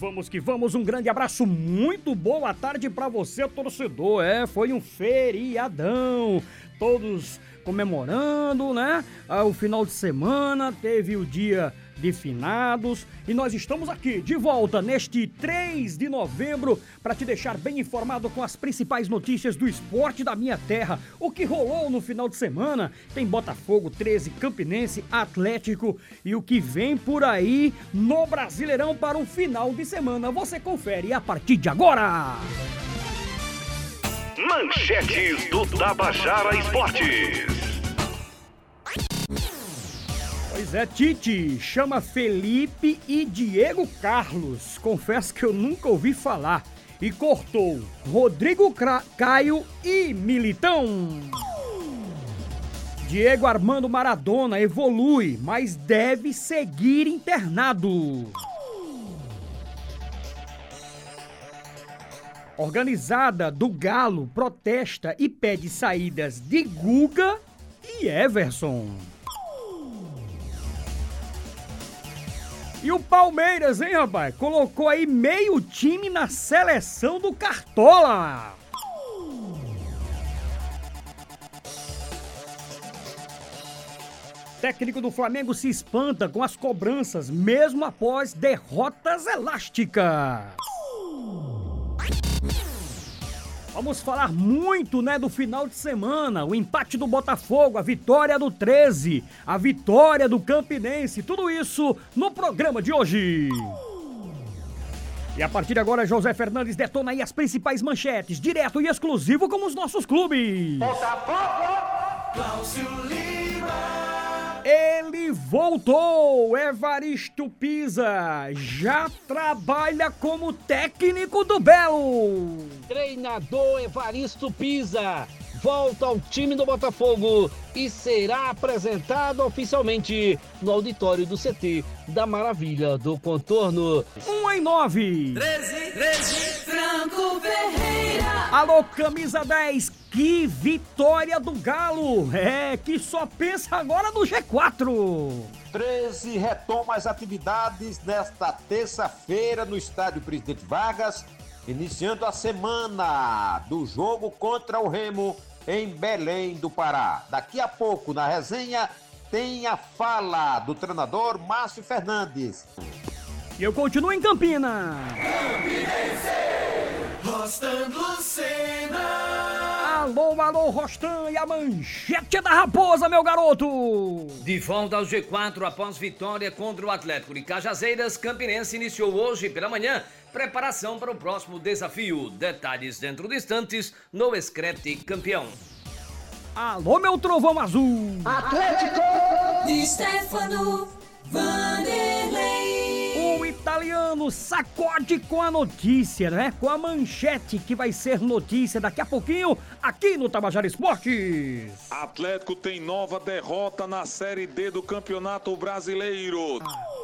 vamos que vamos, um grande abraço, muito boa tarde para você, torcedor. É, foi um feriadão. Todos comemorando, né? Ah, o final de semana, teve o dia de finados e nós estamos aqui de volta neste 3 de novembro para te deixar bem informado com as principais notícias do esporte da minha terra. O que rolou no final de semana? Tem Botafogo 13, Campinense, Atlético e o que vem por aí no Brasileirão para o final de semana. Você confere a partir de agora. Manchetes do Tabajara Esportes. Pois é, Tite chama Felipe e Diego Carlos. Confesso que eu nunca ouvi falar. E cortou Rodrigo Cra Caio e Militão. Diego Armando Maradona evolui, mas deve seguir internado. Organizada do Galo protesta e pede saídas de Guga e Everson. E o Palmeiras, hein, rapaz? Colocou aí meio time na seleção do Cartola. Técnico do Flamengo se espanta com as cobranças, mesmo após derrotas elásticas. Vamos falar muito, né, do final de semana, o empate do Botafogo, a vitória do 13, a vitória do Campinense, tudo isso no programa de hoje. E a partir de agora, José Fernandes detona aí as principais manchetes, direto e exclusivo como os nossos clubes. Botafogo! Cláudio Lima! Ele voltou! Evaristo Pisa já trabalha como técnico do Belo. Treinador Evaristo Pisa volta ao time do Botafogo e será apresentado oficialmente no auditório do CT da Maravilha do Contorno. Um em nove. 13, 13, Franco Ferreira. Alô, camisa 10, que vitória do Galo! É, que só pensa agora no G4. 13 retoma as atividades nesta terça-feira no estádio Presidente Vargas, iniciando a semana do jogo contra o Remo em Belém do Pará. Daqui a pouco, na resenha, tem a fala do treinador Márcio Fernandes. E eu continuo em Campina. Campinense. Alô, Rostan e a manchete da raposa, meu garoto. De volta ao G4 após vitória contra o Atlético de Cajazeiras, Campinense iniciou hoje pela manhã preparação para o próximo desafio. Detalhes dentro de instantes no Escrete Campeão. Alô, meu trovão azul! Atlético! De Stefano Vanderlei! O italiano sacode com a notícia, né? Com a manchete que vai ser notícia daqui a pouquinho aqui no Tabajara Esportes. Atlético tem nova derrota na Série D do Campeonato Brasileiro. Ah.